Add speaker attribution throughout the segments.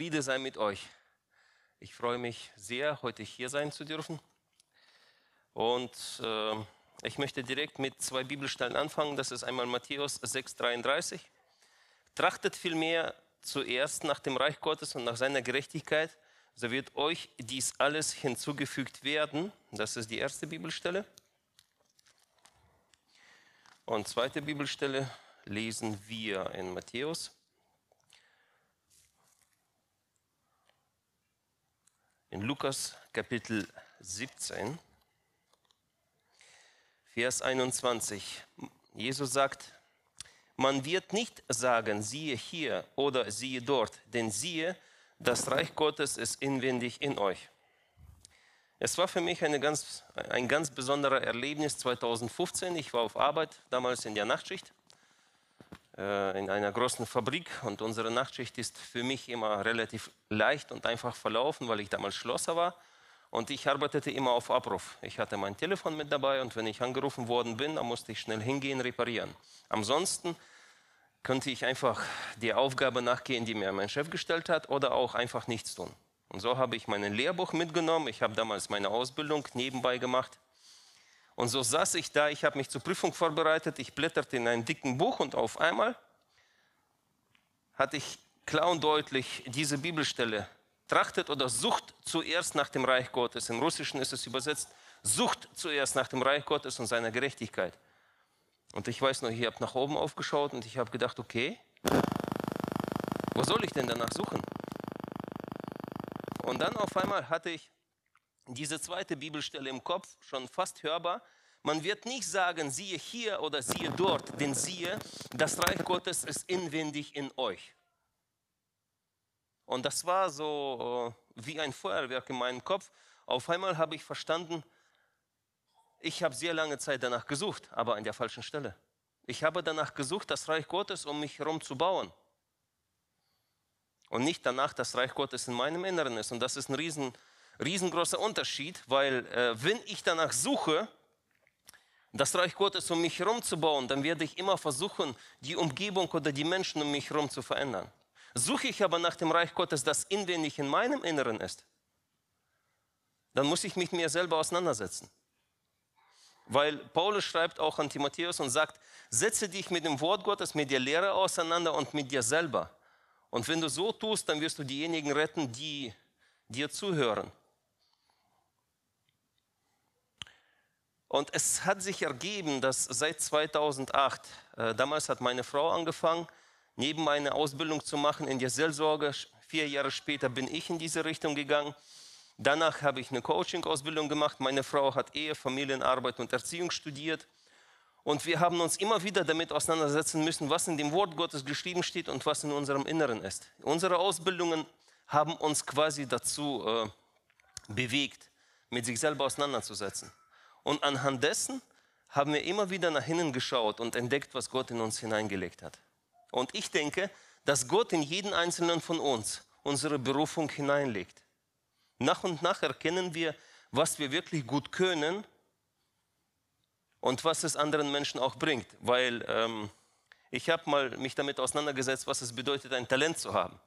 Speaker 1: Friede sei mit euch. Ich freue mich sehr, heute hier sein zu dürfen. Und äh, ich möchte direkt mit zwei Bibelstellen anfangen. Das ist einmal Matthäus 6,33. Trachtet vielmehr zuerst nach dem Reich Gottes und nach seiner Gerechtigkeit, so wird euch dies alles hinzugefügt werden. Das ist die erste Bibelstelle. Und zweite Bibelstelle lesen wir in Matthäus in Lukas Kapitel 17, Vers 21. Jesus sagt, man wird nicht sagen, siehe hier oder siehe dort, denn siehe, das Reich Gottes ist inwendig in euch. Es war für mich ganz, ein ganz besonderes Erlebnis 2015. Ich war auf Arbeit, damals in der Nachtschicht, in einer großen Fabrik. Und unsere Nachtschicht ist für mich immer relativ leicht und einfach verlaufen, weil ich damals Schlosser war. Und ich arbeitete immer auf Abruf. Ich hatte mein Telefon mit dabei und wenn ich angerufen worden bin, dann musste ich schnell hingehen, reparieren. Ansonsten könnte ich einfach die Aufgabe nachgehen, die mir mein Chef gestellt hat, oder auch einfach nichts tun. Und so habe ich mein Lehrbuch mitgenommen. Ich habe damals meine Ausbildung nebenbei gemacht. Und so saß ich da, ich habe mich zur Prüfung vorbereitet, ich blätterte in einem dicken Buch und auf einmal hatte ich klar und deutlich diese Bibelstelle. Trachtet oder sucht zuerst nach dem Reich Gottes. Im Russischen ist es übersetzt, sucht zuerst nach dem Reich Gottes und seiner Gerechtigkeit. Und ich weiß noch, ich habe nach oben aufgeschaut und ich habe gedacht, okay, wo soll ich denn danach suchen? Und dann auf einmal hatte ich diese zweite Bibelstelle im Kopf, schon fast hörbar. Man wird nicht sagen, siehe hier oder siehe dort, denn siehe, das Reich Gottes ist inwendig in euch. Und das war so äh, wie ein Feuerwerk in meinem Kopf. Auf einmal habe ich verstanden, ich habe sehr lange Zeit danach gesucht, aber an der falschen Stelle. Ich habe danach gesucht, das Reich Gottes um mich herum zu bauen. Und nicht danach, das Reich Gottes in meinem Inneren ist. Und das ist ein riesen, riesengroßer Unterschied, weil äh, wenn ich danach suche, das Reich Gottes um mich herum zu bauen, dann werde ich immer versuchen, die Umgebung oder die Menschen um mich herum zu verändern. Suche ich aber nach dem Reich Gottes, das inwendig in meinem Inneren ist, dann muss ich mich mit mir selber auseinandersetzen. Weil Paulus schreibt auch an Timotheus und sagt, setze dich mit dem Wort Gottes, mit der Lehre auseinander und mit dir selber. Und wenn du so tust, dann wirst du diejenigen retten, die dir zuhören. Und es hat sich ergeben, dass seit 2008, äh, damals hat meine Frau angefangen, neben eine Ausbildung zu machen in der Seelsorge. Vier Jahre später bin ich in diese Richtung gegangen. Danach habe ich eine Coaching-Ausbildung gemacht. Meine Frau hat Ehe, Familienarbeit und Erziehung studiert. Und wir haben uns immer wieder damit auseinandersetzen müssen, was in dem Wort Gottes geschrieben steht und was in unserem Inneren ist. Unsere Ausbildungen haben uns quasi dazu äh, bewegt, mit sich selber auseinanderzusetzen. Und anhand dessen haben wir immer wieder nach innen geschaut und entdeckt, was Gott in uns hineingelegt hat. Und ich denke, dass Gott in jeden einzelnen von uns unsere Berufung hineinlegt. Nach und nach erkennen wir, was wir wirklich gut können und was es anderen Menschen auch bringt. Weil ähm, ich habe mal mich damit auseinandergesetzt, was es bedeutet, ein Talent zu haben.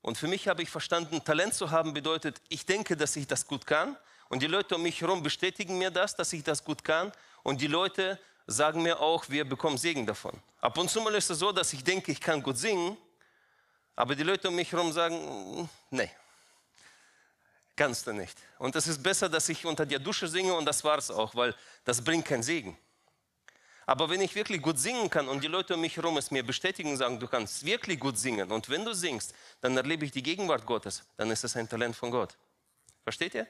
Speaker 1: Und für mich habe ich verstanden, Talent zu haben bedeutet, ich denke, dass ich das gut kann und die Leute um mich herum bestätigen mir das, dass ich das gut kann. Und die Leute sagen mir auch, wir bekommen Segen davon. Ab und zu mal ist es so, dass ich denke, ich kann gut singen, aber die Leute um mich herum sagen, nee, kannst du nicht. Und es ist besser, dass ich unter der Dusche singe und das war es auch, weil das bringt keinen Segen. Aber wenn ich wirklich gut singen kann und die Leute um mich herum es mir bestätigen und sagen, du kannst wirklich gut singen und wenn du singst, dann erlebe ich die Gegenwart Gottes, dann ist es ein Talent von Gott. Versteht ihr?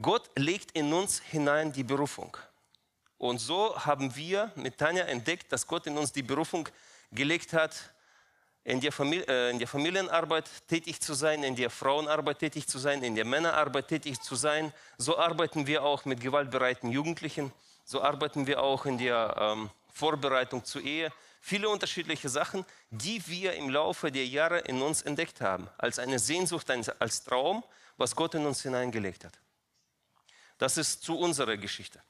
Speaker 1: Gott legt in uns hinein die Berufung. Und so haben wir mit Tanja entdeckt, dass Gott in uns die Berufung gelegt hat, in der, Familie, äh, in der Familienarbeit tätig zu sein, in der Frauenarbeit tätig zu sein, in der Männerarbeit tätig zu sein. So arbeiten wir auch mit gewaltbereiten Jugendlichen. So arbeiten wir auch in der ähm, Vorbereitung zur Ehe. Viele unterschiedliche Sachen, die wir im Laufe der Jahre in uns entdeckt haben, als eine Sehnsucht, als Traum, was Gott in uns hineingelegt hat. Das ist zu unserer Geschichte.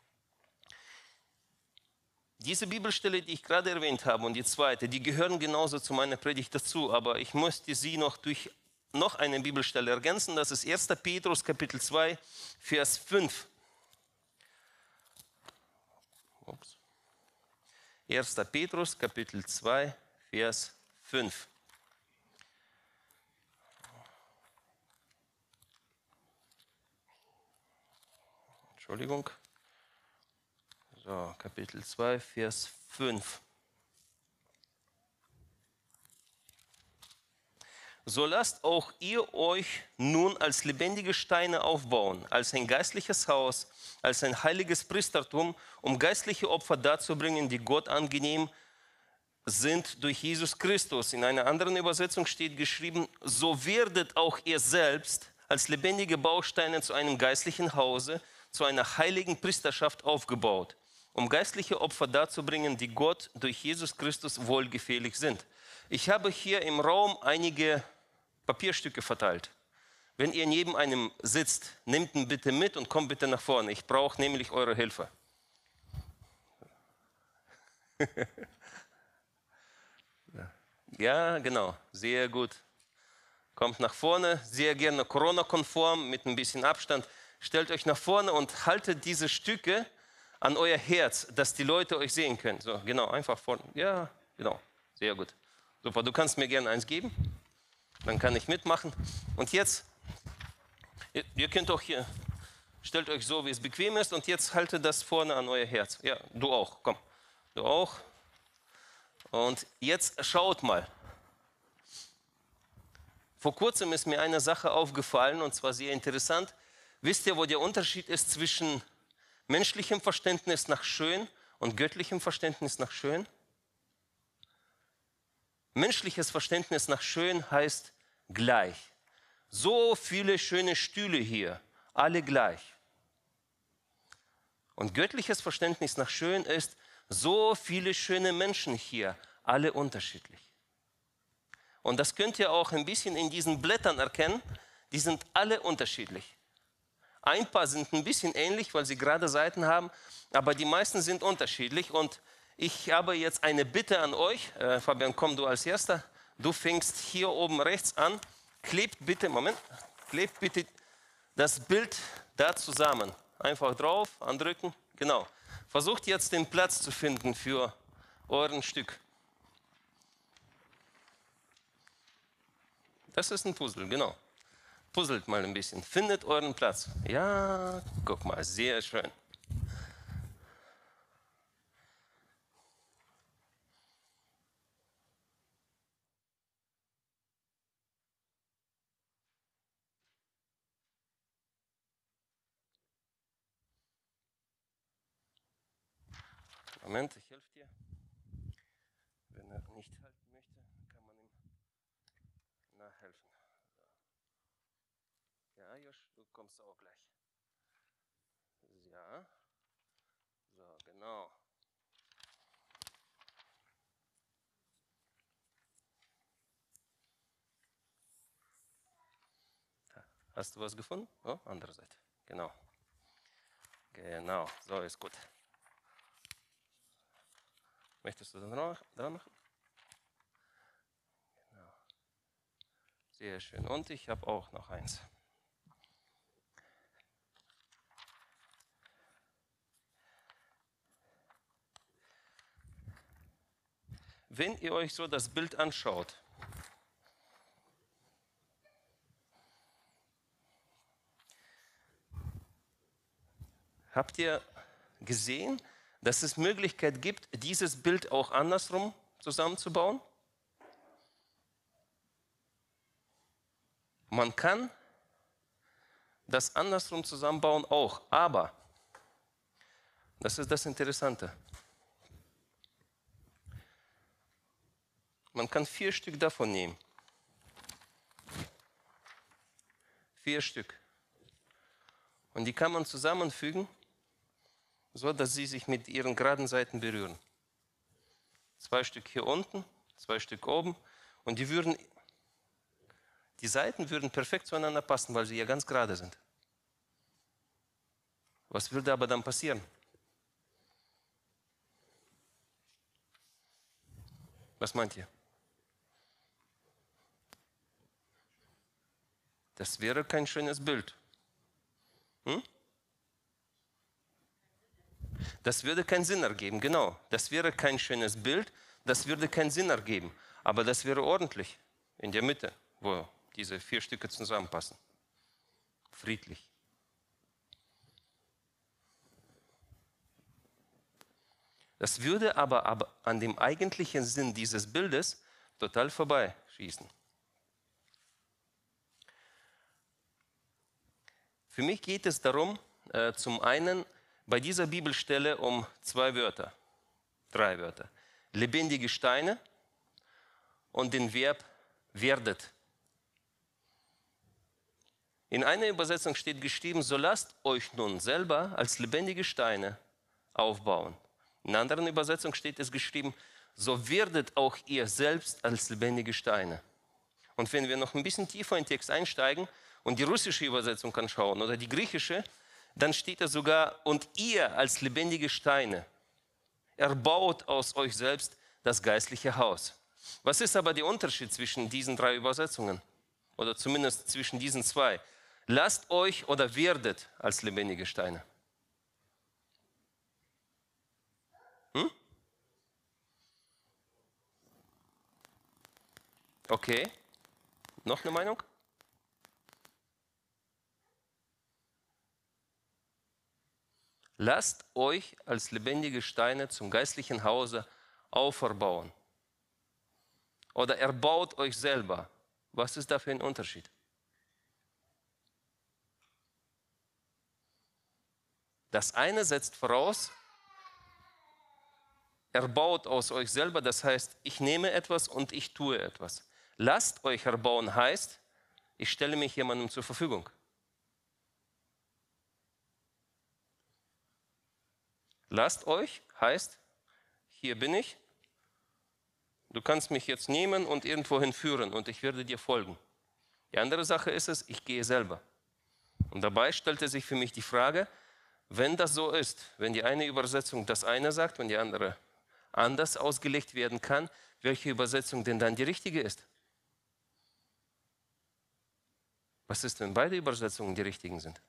Speaker 1: Diese Bibelstelle, die ich gerade erwähnt habe und die zweite, die gehören genauso zu meiner Predigt dazu, aber ich möchte sie noch durch noch eine Bibelstelle ergänzen. Das ist 1. Petrus Kapitel 2, Vers 5. Ups. 1. Petrus Kapitel 2, Vers 5. Entschuldigung. So, Kapitel 2, Vers 5. So lasst auch ihr euch nun als lebendige Steine aufbauen, als ein geistliches Haus, als ein heiliges Priestertum, um geistliche Opfer darzubringen, die Gott angenehm sind durch Jesus Christus. In einer anderen Übersetzung steht geschrieben, so werdet auch ihr selbst als lebendige Bausteine zu einem geistlichen Hause, zu einer heiligen Priesterschaft aufgebaut, um geistliche Opfer darzubringen, die Gott durch Jesus Christus wohlgefällig sind. Ich habe hier im Raum einige Papierstücke verteilt. Wenn ihr neben einem sitzt, nehmt ihn bitte mit und kommt bitte nach vorne. Ich brauche nämlich eure Hilfe. ja, genau, sehr gut. Kommt nach vorne, sehr gerne Corona-konform, mit ein bisschen Abstand. Stellt euch nach vorne und haltet diese Stücke an euer Herz, dass die Leute euch sehen können. So, genau, einfach vorne. Ja, genau, sehr gut. Super, du kannst mir gerne eins geben. Dann kann ich mitmachen. Und jetzt, ihr, könnt auch hier, stellt euch so, wie es bequem ist. Und jetzt haltet das vorne an euer Herz. Ja, du auch, komm. Du auch. Und jetzt schaut mal. Vor kurzem ist mir eine Sache aufgefallen und zwar sehr interessant. Wisst ihr, wo der Unterschied ist zwischen menschlichem Verständnis nach schön und göttlichem Verständnis nach schön? Menschliches Verständnis nach schön heißt gleich. So viele schöne Stühle hier, alle gleich. Und göttliches Verständnis nach schön ist, so viele schöne Menschen hier, alle unterschiedlich. Und das könnt ihr auch ein bisschen in diesen Blättern erkennen, die sind alle unterschiedlich. Ein paar sind ein bisschen ähnlich, weil sie gerade Seiten haben, aber die meisten sind unterschiedlich. Und ich habe jetzt eine Bitte an euch. Äh, Fabian, komm du als Erster. Du fängst hier oben rechts an. Klebt bitte, Moment, klebt bitte das Bild da zusammen. Einfach drauf, andrücken. Genau. Versucht jetzt den Platz zu finden für euren Stück. Das ist ein Puzzle, genau. Puzzelt mal ein bisschen. Findet euren Platz. Ja, guck mal, sehr schön. Moment, ich helfe dir. Wenn er nicht halten möchte, kann man ihm nachhelfen. So. Ja, Kommst auch gleich. Ja. So, genau. Hast du was gefunden? Oh, andere Seite. Genau. Genau, so ist gut. Möchtest du dann dran machen? Genau. Sehr schön. Und ich habe auch noch eins. Wenn ihr euch so das Bild anschaut, habt ihr gesehen, dass es Möglichkeit gibt, dieses Bild auch andersrum zusammenzubauen? Man kann das andersrum zusammenbauen auch, aber das ist das Interessante. Man kann vier Stück davon nehmen. Vier Stück. Und die kann man zusammenfügen so dass sie sich mit ihren geraden Seiten berühren. Zwei Stück hier unten, zwei Stück oben und die würden, die Seiten würden perfekt zueinander passen, weil sie ja ganz gerade sind. Was würde aber dann passieren? Was meint ihr? Das wäre kein schönes Bild. Hm? Das würde keinen Sinn ergeben, genau. Das wäre kein schönes Bild, das würde keinen Sinn ergeben. Aber das wäre ordentlich in der Mitte, wo diese vier Stücke zusammenpassen. Friedlich. Das würde aber, aber an dem eigentlichen Sinn dieses Bildes total vorbeischießen. Für mich geht es darum, äh, zum einen bei dieser Bibelstelle um zwei Wörter, drei Wörter. Lebendige Steine und den Verb werdet. In einer Übersetzung steht geschrieben, so lasst euch nun selber als lebendige Steine aufbauen. In einer anderen Übersetzung steht es geschrieben, so werdet auch ihr selbst als lebendige Steine. Und wenn wir noch ein bisschen tiefer in den Text einsteigen und die russische Übersetzung anschauen oder die griechische, dann steht da sogar, und ihr als lebendige Steine erbaut aus euch selbst das geistliche Haus. Was ist aber der Unterschied zwischen diesen drei Übersetzungen? Oder zumindest zwischen diesen zwei? Lasst euch oder werdet als lebendige Steine. Hm? Okay. Noch eine Meinung? Lasst euch als lebendige Steine zum geistlichen Hause auferbauen. Oder erbaut euch selber. Was ist da für ein Unterschied? Das eine setzt voraus, erbaut aus euch selber, das heißt, ich nehme etwas und ich tue etwas. Lasst euch erbauen heißt, ich stelle mich jemandem zur Verfügung. Lasst euch heißt, hier bin ich, du kannst mich jetzt nehmen und irgendwohin führen und ich werde dir folgen. Die andere Sache ist es, ich gehe selber. Und dabei stellte sich für mich die Frage, wenn das so ist, wenn die eine Übersetzung das eine sagt und die andere anders ausgelegt werden kann, welche Übersetzung denn dann die richtige ist? Was ist, wenn beide Übersetzungen die richtigen sind?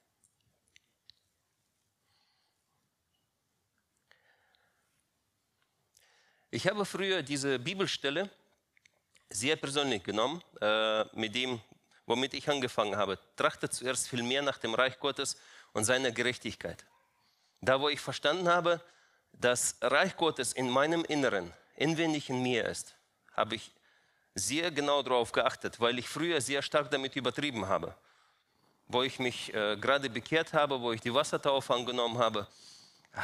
Speaker 1: Ich habe früher diese Bibelstelle sehr persönlich genommen, äh, mit dem, womit ich angefangen habe. Trachte zuerst viel mehr nach dem Reich Gottes und seiner Gerechtigkeit. Da, wo ich verstanden habe, dass Reich Gottes in meinem Inneren, inwendig in mir ist, habe ich sehr genau darauf geachtet, weil ich früher sehr stark damit übertrieben habe. Wo ich mich äh, gerade bekehrt habe, wo ich die Wassertaufe angenommen habe,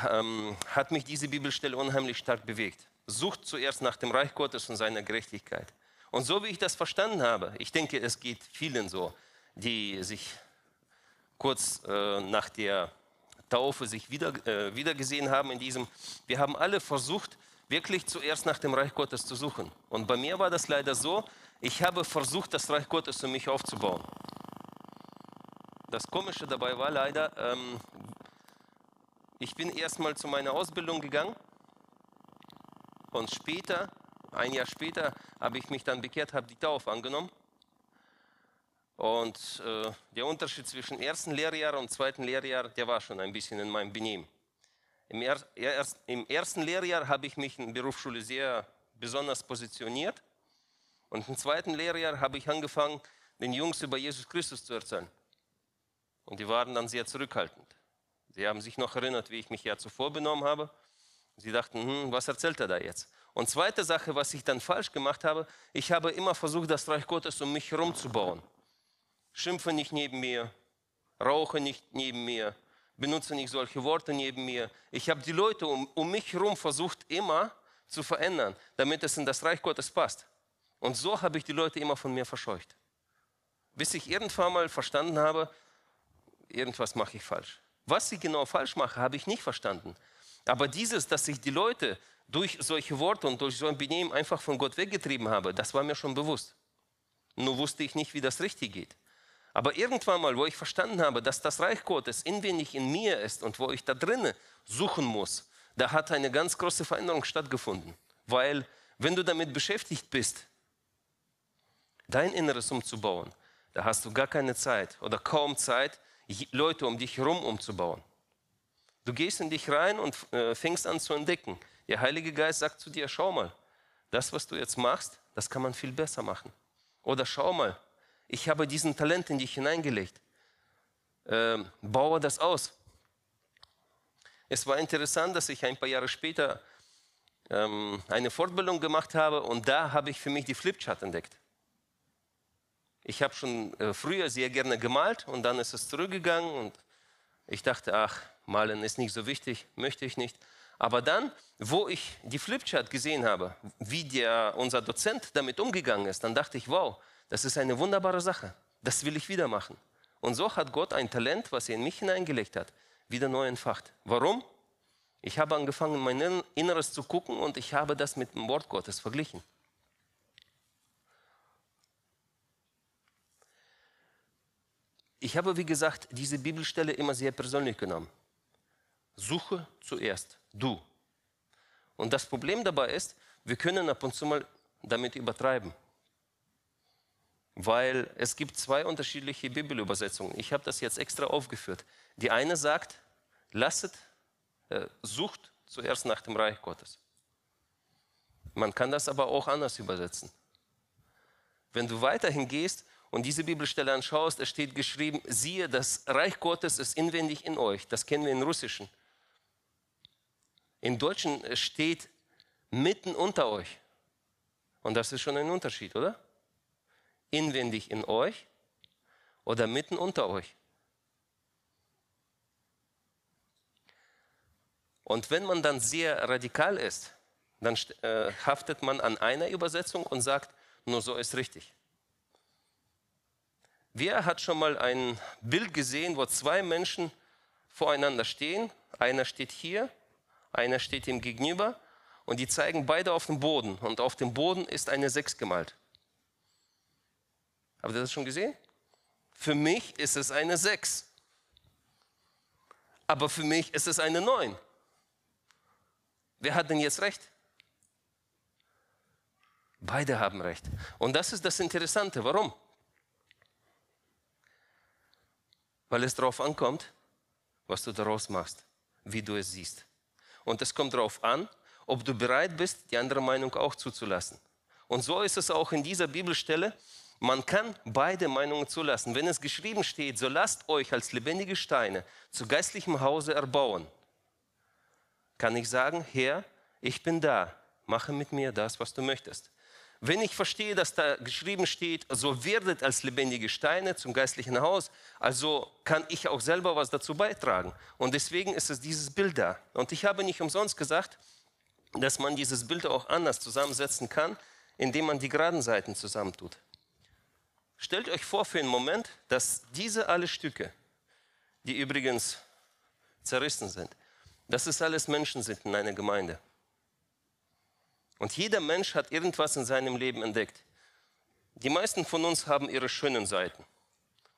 Speaker 1: ähm, hat mich diese Bibelstelle unheimlich stark bewegt sucht zuerst nach dem Reich Gottes und seiner Gerechtigkeit. Und so wie ich das verstanden habe, ich denke, es geht vielen so, die sich kurz äh, nach der Taufe sich wieder, äh, wiedergesehen haben in diesem, wir haben alle versucht, wirklich zuerst nach dem Reich Gottes zu suchen. Und bei mir war das leider so, ich habe versucht, das Reich Gottes für mich aufzubauen. Das Komische dabei war leider, ähm, ich bin erstmal zu meiner Ausbildung gegangen und später, ein Jahr später, habe ich mich dann bekehrt, habe die Taufe angenommen. Und äh, der Unterschied zwischen ersten Lehrjahr und zweiten Lehrjahr, der war schon ein bisschen in meinem Benehmen. Im, er, erst, Im, ersten Lehrjahr habe ich mich in der Berufsschule sehr besonders positioniert. Und im zweiten Lehrjahr habe ich angefangen, den Jungs über Jesus Christus zu erzählen. Und die waren dann sehr zurückhaltend. Sie haben sich noch erinnert, wie ich mich ja zuvor benommen habe. Sie dachten, hm, was erzählt er da jetzt? Und zweite Sache, was ich dann falsch gemacht habe, ich habe immer versucht, das Reich Gottes um mich herum zu bauen. Schimpfe nicht neben mir, rauche nicht neben mir, benutze nicht solche Worte neben mir. Ich habe die Leute um, um mich herum versucht, immer zu verändern, damit es in das Reich Gottes passt. Und so habe ich die Leute immer von mir verscheucht. Bis ich irgendwann mal verstanden habe, irgendwas mache ich falsch. Was ich genau falsch mache, habe ich nicht verstanden. Aber dieses, dass ich die Leute durch solche Worte und durch so ein Benehmen einfach von Gott weggetrieben habe, das war mir schon bewusst. Nur wusste ich nicht, wie das richtig geht. Aber irgendwann mal, wo ich verstanden habe, dass das Reich Gottes inwendig in mir ist und wo ich da drinnen suchen muss, da hat eine ganz große Veränderung stattgefunden. Weil Wenn du damit beschäftigt bist, dein Inneres umzubauen, da hast du gar keine Zeit oder kaum Zeit, Leute um dich herum umzubauen. Du gehst in dich rein und äh, fängst an zu entdecken. Der Heilige Geist sagt zu dir, schau mal, das, was du jetzt machst, das kann man viel besser machen. Oder schau mal, ich habe diesen Talent in dich hineingelegt. Ähm, baue das aus. Es war interessant, dass ich ein paar Jahre später ähm, eine Fortbildung gemacht habe und da habe ich für mich die Flipchart entdeckt. Ich habe schon äh, früher sehr gerne gemalt und dann ist es zurückgegangen und ich dachte, ach, malen ist nicht so wichtig, möchte ich nicht. Aber dann, wo ich die Flipchart gesehen habe, wie der, unser Dozent damit umgegangen ist, dann dachte ich, wow, das ist eine wunderbare Sache. Das will ich wieder machen. Und so hat Gott ein Talent, was er in mich hineingelegt hat, wieder neu entfacht. Warum? Ich habe angefangen, mein Inneres zu gucken und ich habe das mit dem Wort Gottes verglichen. Ich habe, wie gesagt, diese Bibelstelle immer sehr persönlich genommen. Suche zuerst, du. Und das Problem dabei ist, wir können ab und zu mal damit übertreiben. Weil es gibt zwei unterschiedliche Bibelübersetzungen. Ich habe das jetzt extra aufgeführt. Die eine sagt, lasset, äh, sucht zuerst nach dem Reich Gottes. Man kann das aber auch anders übersetzen. Wenn du weiterhin gehst und diese Bibelstelle anschaust, es steht geschrieben, siehe, das Reich Gottes ist inwendig in euch. Das kennen wir in Russischen. In Deutschen steht mitten unter euch. Und das ist schon ein Unterschied, oder? Inwendig in euch oder mitten unter euch. Und wenn man dann sehr radikal ist, dann äh, haftet man an einer Übersetzung und sagt, nur so ist richtig. Wer hat schon mal ein Bild gesehen, wo zwei Menschen voreinander stehen? Einer steht hier, einer steht ihm gegenüber und die zeigen beide auf den Boden und auf dem Boden ist eine Sechs gemalt. Habt ihr das schon gesehen? Für mich ist es eine Sechs. Aber für mich ist es eine Neun. Wer hat denn jetzt recht? Beide haben recht. Und das ist das Interessante. Warum? weil es darauf ankommt, was du daraus machst, wie du es siehst. Und es kommt darauf an, ob du bereit bist, die andere Meinung auch zuzulassen. Und so ist es auch in dieser Bibelstelle. Man kann beide Meinungen zulassen. Wenn es geschrieben steht, so lasst euch als lebendige Steine zu geistlichem Hause erbauen, kann ich sagen, Herr, ich bin da, mache mit mir das, was du möchtest. Wenn ich verstehe, dass da geschrieben steht, so werdet als lebendige Steine zum geistlichen Haus, also kann ich auch selber was dazu beitragen. Und deswegen ist es dieses Bild da. Und ich habe nicht umsonst gesagt, dass man dieses Bild auch anders zusammensetzen kann, indem man die geraden Seiten zusammentut. Stellt euch vor für einen Moment, dass diese alle Stücke, die übrigens zerrissen sind, dass es alles Menschen sind in einer Gemeinde. Und jeder Mensch hat irgendwas in seinem Leben entdeckt. Die meisten von uns haben ihre schönen Seiten.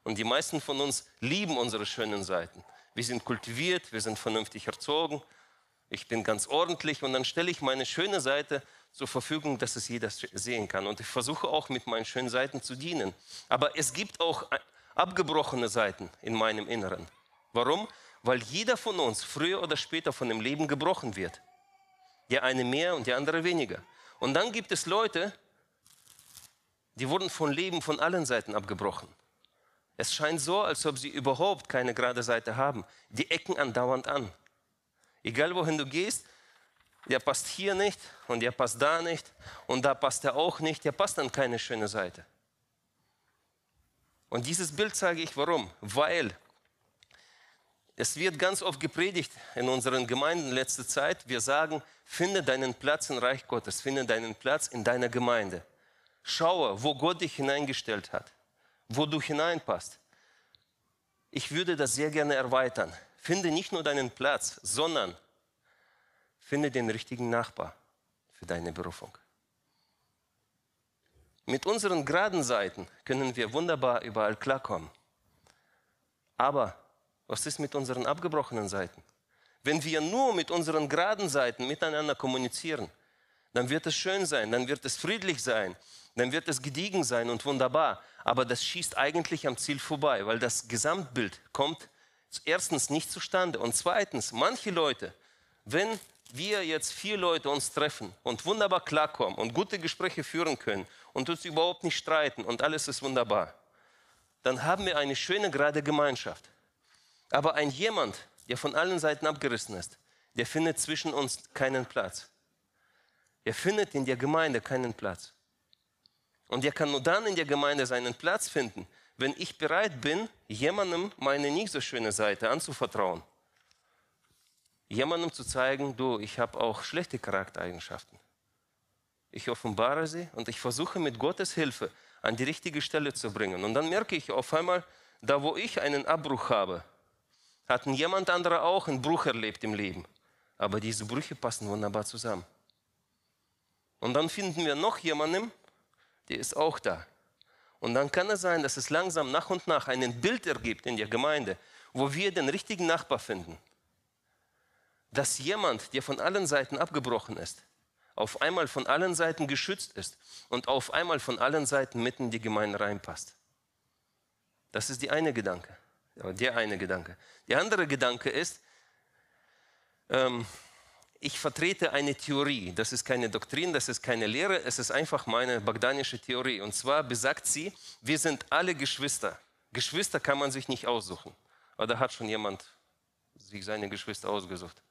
Speaker 1: Und die meisten von uns lieben unsere schönen Seiten. Wir sind kultiviert, wir sind vernünftig erzogen. Ich bin ganz ordentlich und dann stelle ich meine schöne Seite zur Verfügung, dass es jeder sehen kann. Und ich versuche auch mit meinen schönen Seiten zu dienen. Aber es gibt auch abgebrochene Seiten in meinem Inneren. Warum? Weil jeder von uns früher oder später von dem Leben gebrochen wird. Der eine mehr und der andere weniger. Und dann gibt es Leute, die wurden von Leben von allen Seiten abgebrochen. Es scheint so, als ob sie überhaupt keine gerade Seite haben. Die ecken andauernd an. Egal wohin du gehst, der passt hier nicht und der passt da nicht und da passt er auch nicht, der passt an keine schöne Seite. Und dieses Bild zeige ich warum. Weil es wird ganz oft gepredigt in unseren Gemeinden in letzter Zeit. Wir sagen, finde deinen Platz im Reich Gottes, finde deinen Platz in deiner Gemeinde. Schaue, wo Gott dich hineingestellt hat, wo du hineinpasst. Ich würde das sehr gerne erweitern. Finde nicht nur deinen Platz, sondern finde den richtigen Nachbar für deine Berufung. Mit unseren geraden Seiten können wir wunderbar überall klarkommen. Aber was ist mit unseren abgebrochenen Seiten? Wenn wir nur mit unseren geraden Seiten miteinander kommunizieren, dann wird es schön sein, dann wird es friedlich sein, dann wird es gediegen sein und wunderbar. Aber das schießt eigentlich am Ziel vorbei, weil das Gesamtbild kommt erstens nicht zustande und zweitens, manche Leute, wenn wir jetzt vier Leute uns treffen und wunderbar klarkommen und gute Gespräche führen können und uns überhaupt nicht streiten und alles ist wunderbar, dann haben wir eine schöne, gerade Gemeinschaft. Aber ein jemand, der von allen Seiten abgerissen ist, der findet zwischen uns keinen Platz. Er findet in der Gemeinde keinen Platz. Und er kann nur dann in der Gemeinde seinen Platz finden, wenn ich bereit bin, jemandem meine nicht so schöne Seite anzuvertrauen. Jemandem zu zeigen, du, ich habe auch schlechte Charaktereigenschaften. Ich offenbare sie und ich versuche mit Gottes Hilfe an die richtige Stelle zu bringen. Und dann merke ich auf einmal, da wo ich einen Abbruch habe, hat jemand anderer auch einen Bruch erlebt im Leben. Aber diese Brüche passen wunderbar zusammen. Und dann finden wir noch jemanden, der ist auch da. Und dann kann es sein, dass es langsam nach und nach ein Bild ergibt in der Gemeinde, wo wir den richtigen Nachbar finden. Dass jemand, der von allen Seiten abgebrochen ist, auf einmal von allen Seiten geschützt ist und auf einmal von allen Seiten mitten in die Gemeinde reinpasst. Das ist die eine Gedanke, der eine Gedanke. Der andere Gedanke ist, ähm, ich vertrete eine Theorie. Das ist keine Doktrin, das ist keine Lehre, es ist einfach meine bagdanische Theorie. Und zwar besagt sie, wir sind alle Geschwister. Geschwister kann man sich nicht aussuchen. Oder hat schon jemand sich seine Geschwister ausgesucht?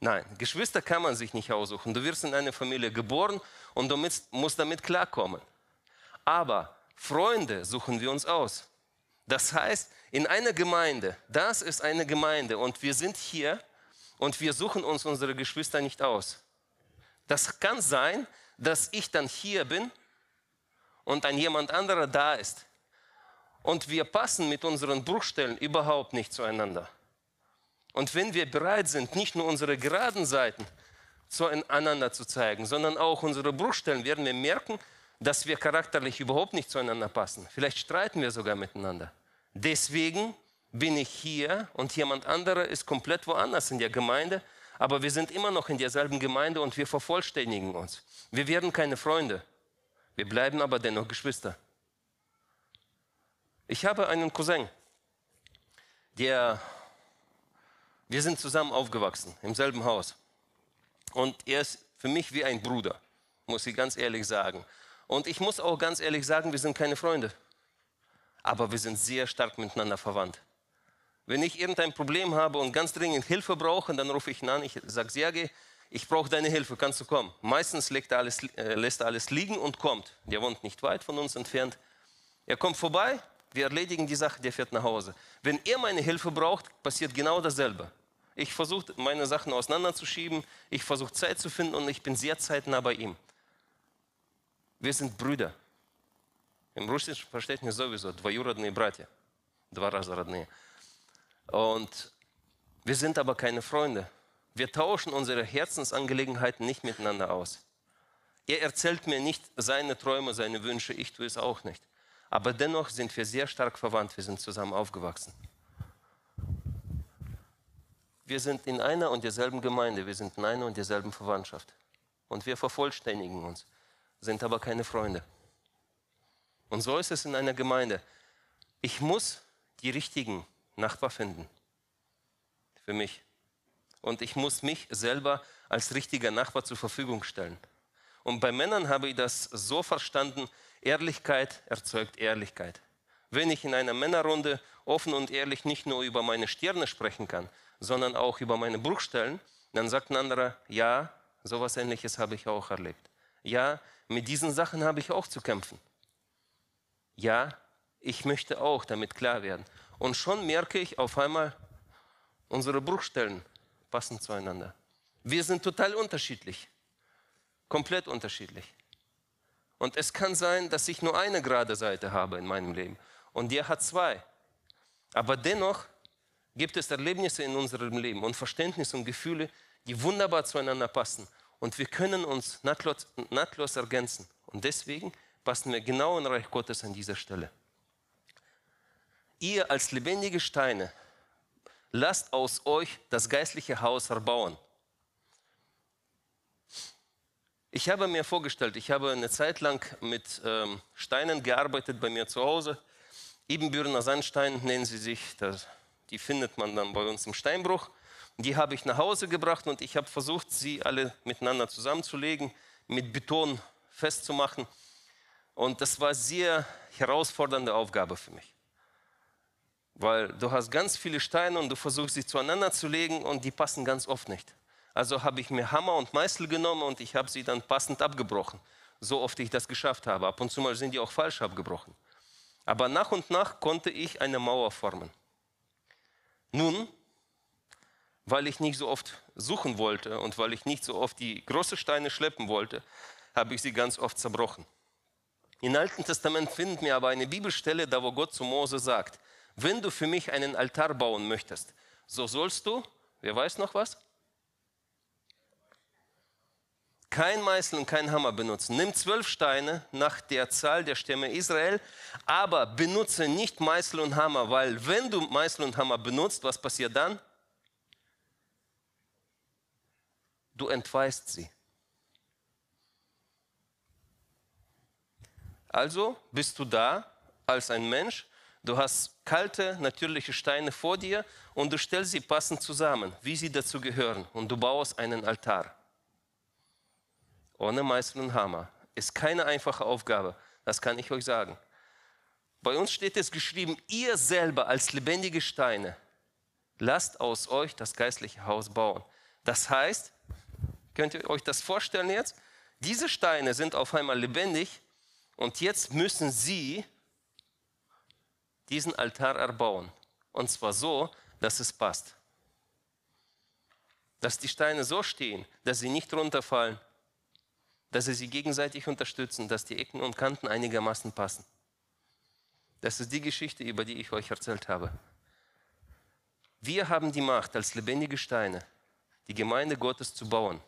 Speaker 1: Nein, Geschwister kann man sich nicht aussuchen. Du wirst in eine Familie geboren und du musst damit klarkommen. Aber Freunde suchen wir uns aus. Das heißt, in einer Gemeinde, das ist eine Gemeinde und wir sind hier und wir suchen uns unsere Geschwister nicht aus. Das kann sein, dass ich dann hier bin und ein jemand anderer da ist. Und wir passen mit unseren Bruchstellen überhaupt nicht zueinander. Und wenn wir bereit sind, nicht nur unsere geraden Seiten zueinander zu zeigen, sondern auch unsere Bruchstellen, werden wir merken, dass wir charakterlich überhaupt nicht zueinander passen. Vielleicht streiten wir sogar miteinander. Deswegen bin ich hier und jemand anderer ist komplett woanders in der Gemeinde, aber wir sind immer noch in derselben Gemeinde und wir vervollständigen uns. Wir werden keine Freunde, wir bleiben aber dennoch Geschwister. Ich habe einen Cousin, der, wir sind zusammen aufgewachsen, im selben Haus. Und er ist für mich wie ein Bruder, muss ich ganz ehrlich sagen. Und ich muss auch ganz ehrlich sagen, wir sind keine Freunde, aber wir sind sehr stark miteinander verwandt. Wenn ich irgendein Problem habe und ganz dringend Hilfe brauche, dann rufe ich ihn an, ich sage, Sergej, ich brauche deine Hilfe, kannst du kommen? Meistens er alles, äh, lässt er alles liegen und kommt. Der wohnt nicht weit von uns entfernt. Er kommt vorbei, wir erledigen die Sache, der fährt nach Hause. Wenn er meine Hilfe braucht, passiert genau dasselbe. Ich versuche, meine Sachen auseinanderzuschieben, ich versuche Zeit zu finden und ich bin sehr zeitnah bei ihm. Wir sind Brüder. Im russischen Verständnis sowieso, двоюродные братья, два раза родные. Und wir sind aber keine Freunde. Wir tauschen unsere Herzensangelegenheiten nicht miteinander aus. Er erzählt mir nicht seine Träume, seine Wünsche, ich tue es auch nicht. Aber dennoch sind wir sehr stark verwandt, wir sind zusammen aufgewachsen. Wir sind in einer und derselben Gemeinde, wir sind in einer und derselben Verwandtschaft. Und wir vervollständigen uns, sind aber keine Freunde. Und so ist es in einer Gemeinde. Ich muss die richtigen Nachbar finden. Für mich. Und ich muss mich selber als richtiger Nachbar zur Verfügung stellen. Und bei Männern habe ich das so verstanden, Ehrlichkeit erzeugt Ehrlichkeit. Wenn ich in einer Männerrunde offen und ehrlich nicht nur über meine Sterne sprechen kann, sondern auch über meine Bruchstellen, dann sagt ein anderer, ja, sowas ähnliches habe ich auch erlebt. Ja, mit diesen Sachen habe ich auch zu kämpfen. Ja, ich möchte auch damit klar werden. Und schon merke ich auf einmal, unsere Bruchstellen passen zueinander. Wir sind total unterschiedlich, komplett unterschiedlich. Und es kann sein, dass ich nur eine gerade Seite habe in meinem Leben und der hat zwei. Aber dennoch gibt es Erlebnisse in unserem Leben und Verständnis und Gefühle, die wunderbar zueinander passen. Und wir können uns nahtlos, nahtlos ergänzen. Und deswegen passen wir genau in Reich Gottes an dieser Stelle ihr als lebendige Steine, lasst aus euch das geistliche Haus erbauen. Ich habe mir vorgestellt, ich habe eine Zeit lang mit ähm, Steinen gearbeitet bei mir zu Hause. Ebenbürner Sandstein nennen sie sich. Das, die findet man dann bei uns im Steinbruch. Die habe ich nach Hause gebracht und ich habe versucht, sie alle miteinander zusammenzulegen, mit Beton festzumachen. Und das war eine sehr herausfordernde Aufgabe für mich. Weil du hast ganz viele Steine und du versuchst sie zueinander zu legen und die passen ganz oft nicht. Also habe ich mir Hammer und Meißel genommen und ich habe sie dann passend abgebrochen. So oft ich das geschafft habe. Ab und zu mal sind die auch falsch abgebrochen. Aber nach und nach konnte ich eine Mauer formen. Nun, weil ich nicht so oft suchen wollte und weil ich nicht so oft die großen Steine schleppen wollte, habe ich sie ganz oft zerbrochen. Im Alten Testament finden wir aber eine Bibelstelle, da wo Gott zu Mose sagt, wenn du für mich einen Altar bauen möchtest, so sollst du, wer weiß noch was? kein Meißel und kein Hammer benutzen. Nimm zwölf Steine nach der Zahl der Stämme Israel, aber benutze nicht Meißel und Hammer, weil wenn du Meißel und Hammer benutzt, was passiert dann? Du entweist sie. Also bist du da als ein Mensch, du hast kalte, natürliche Steine vor dir und du stellst sie passend zusammen, wie sie dazu gehören, und du baust einen Altar ohne Meißel und Hammer. Ist keine einfache Aufgabe, das kann ich euch sagen. Bei uns steht es geschrieben, ihr selber als lebendige Steine, lasst aus euch das geistliche Haus bauen. Das heißt, könnt ihr euch das vorstellen jetzt? Diese Steine sind auf einmal lebendig und jetzt müssen sie diesen Altar erbauen. Und zwar so, dass es passt. Dass die Steine so stehen, dass sie nicht runterfallen, dass sie sich gegenseitig unterstützen, dass die Ecken und Kanten einigermaßen passen. Das ist die Geschichte, über die ich euch erzählt habe. Wir haben die Macht, als lebendige Steine die Gemeinde Gottes zu bauen.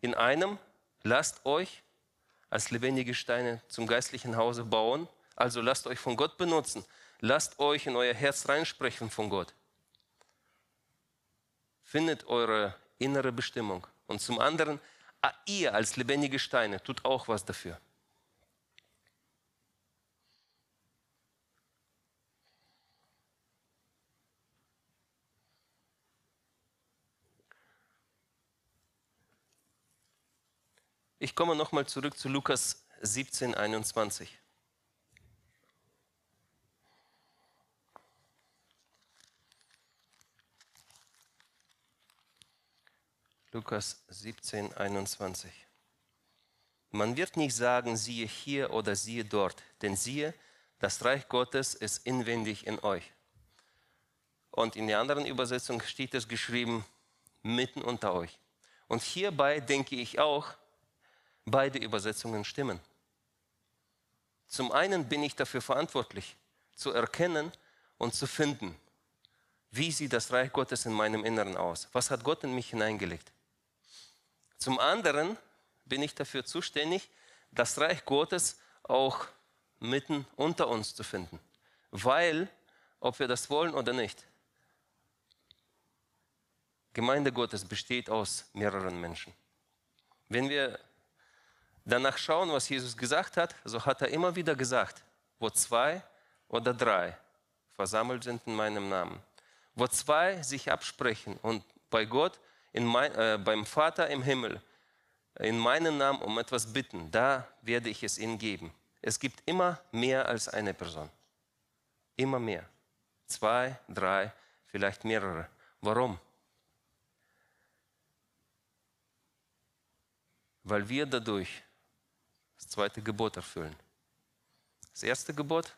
Speaker 1: In einem lasst euch als lebendige Steine zum geistlichen Hause bauen. Also lasst euch von Gott benutzen. Lasst euch in euer Herz reinsprechen von Gott. Findet eure innere Bestimmung. Und zum anderen Ah, ihr als lebendige Steine tut auch was dafür. Ich komme nochmal zurück zu Lukas 17, 21. Lukas 17, 21. Man wird nicht sagen, siehe hier oder siehe dort, denn siehe, das Reich Gottes ist inwendig in euch. Und in der anderen Übersetzung steht es geschrieben, mitten unter euch. Und hierbei denke ich auch, beide Übersetzungen stimmen. Zum einen bin ich dafür verantwortlich, zu erkennen und zu finden, wie sieht das Reich Gottes in meinem Inneren aus? Was hat Gott in mich hineingelegt? Zum anderen bin ich dafür zuständig, das Reich Gottes auch mitten unter uns zu finden. Weil, ob wir das wollen oder nicht, Gemeinde Gottes besteht aus mehreren Menschen. Wenn wir danach schauen, was Jesus gesagt hat, so hat er immer wieder gesagt, wo zwei oder drei versammelt sind in meinem Namen, wo zwei sich absprechen und bei Gott mein, äh, beim Vater im Himmel in meinem Namen um etwas bitten, da werde ich es ihnen geben. Es gibt immer mehr als eine Person. Immer mehr. Zwei, drei, vielleicht mehrere. Warum? Weil wir dadurch das zweite Gebot erfüllen. Das erste Gebot,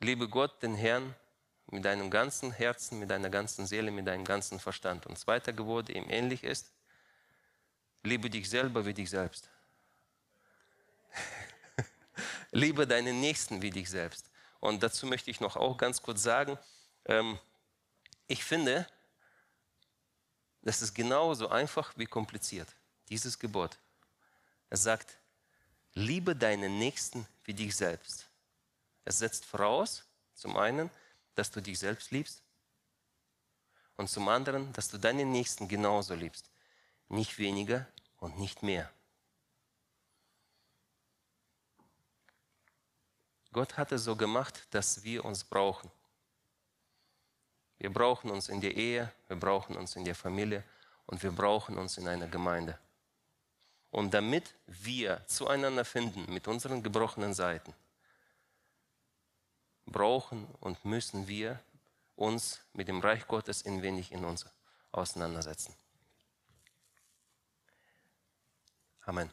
Speaker 1: liebe Gott, den Herrn, mit deinem ganzen Herzen, mit deiner ganzen Seele, mit deinem ganzen Verstand. Und zweiter Gebot, ihm ähnlich ist, liebe dich selber wie dich selbst. liebe deinen Nächsten wie dich selbst. Und dazu möchte ich noch auch ganz kurz sagen, ähm, ich finde, das ist genauso einfach wie kompliziert, dieses Gebot. Es sagt, liebe deinen Nächsten wie dich selbst. Es setzt voraus, zum einen, dass du dich selbst liebst und zum anderen, dass du deinen Nächsten genauso liebst. nicht weniger und nicht mehr. Gott hat es so gemacht, dass wir uns brauchen. Wir brauchen uns in der Ehe, wir brauchen uns in der Familie und wir brauchen uns in einer Gemeinde. Und damit wir zueinander finden mit unseren gebrochenen Seiten, brauchen und müssen wir uns mit dem Reich Gottes inwendig in uns auseinandersetzen. Amen.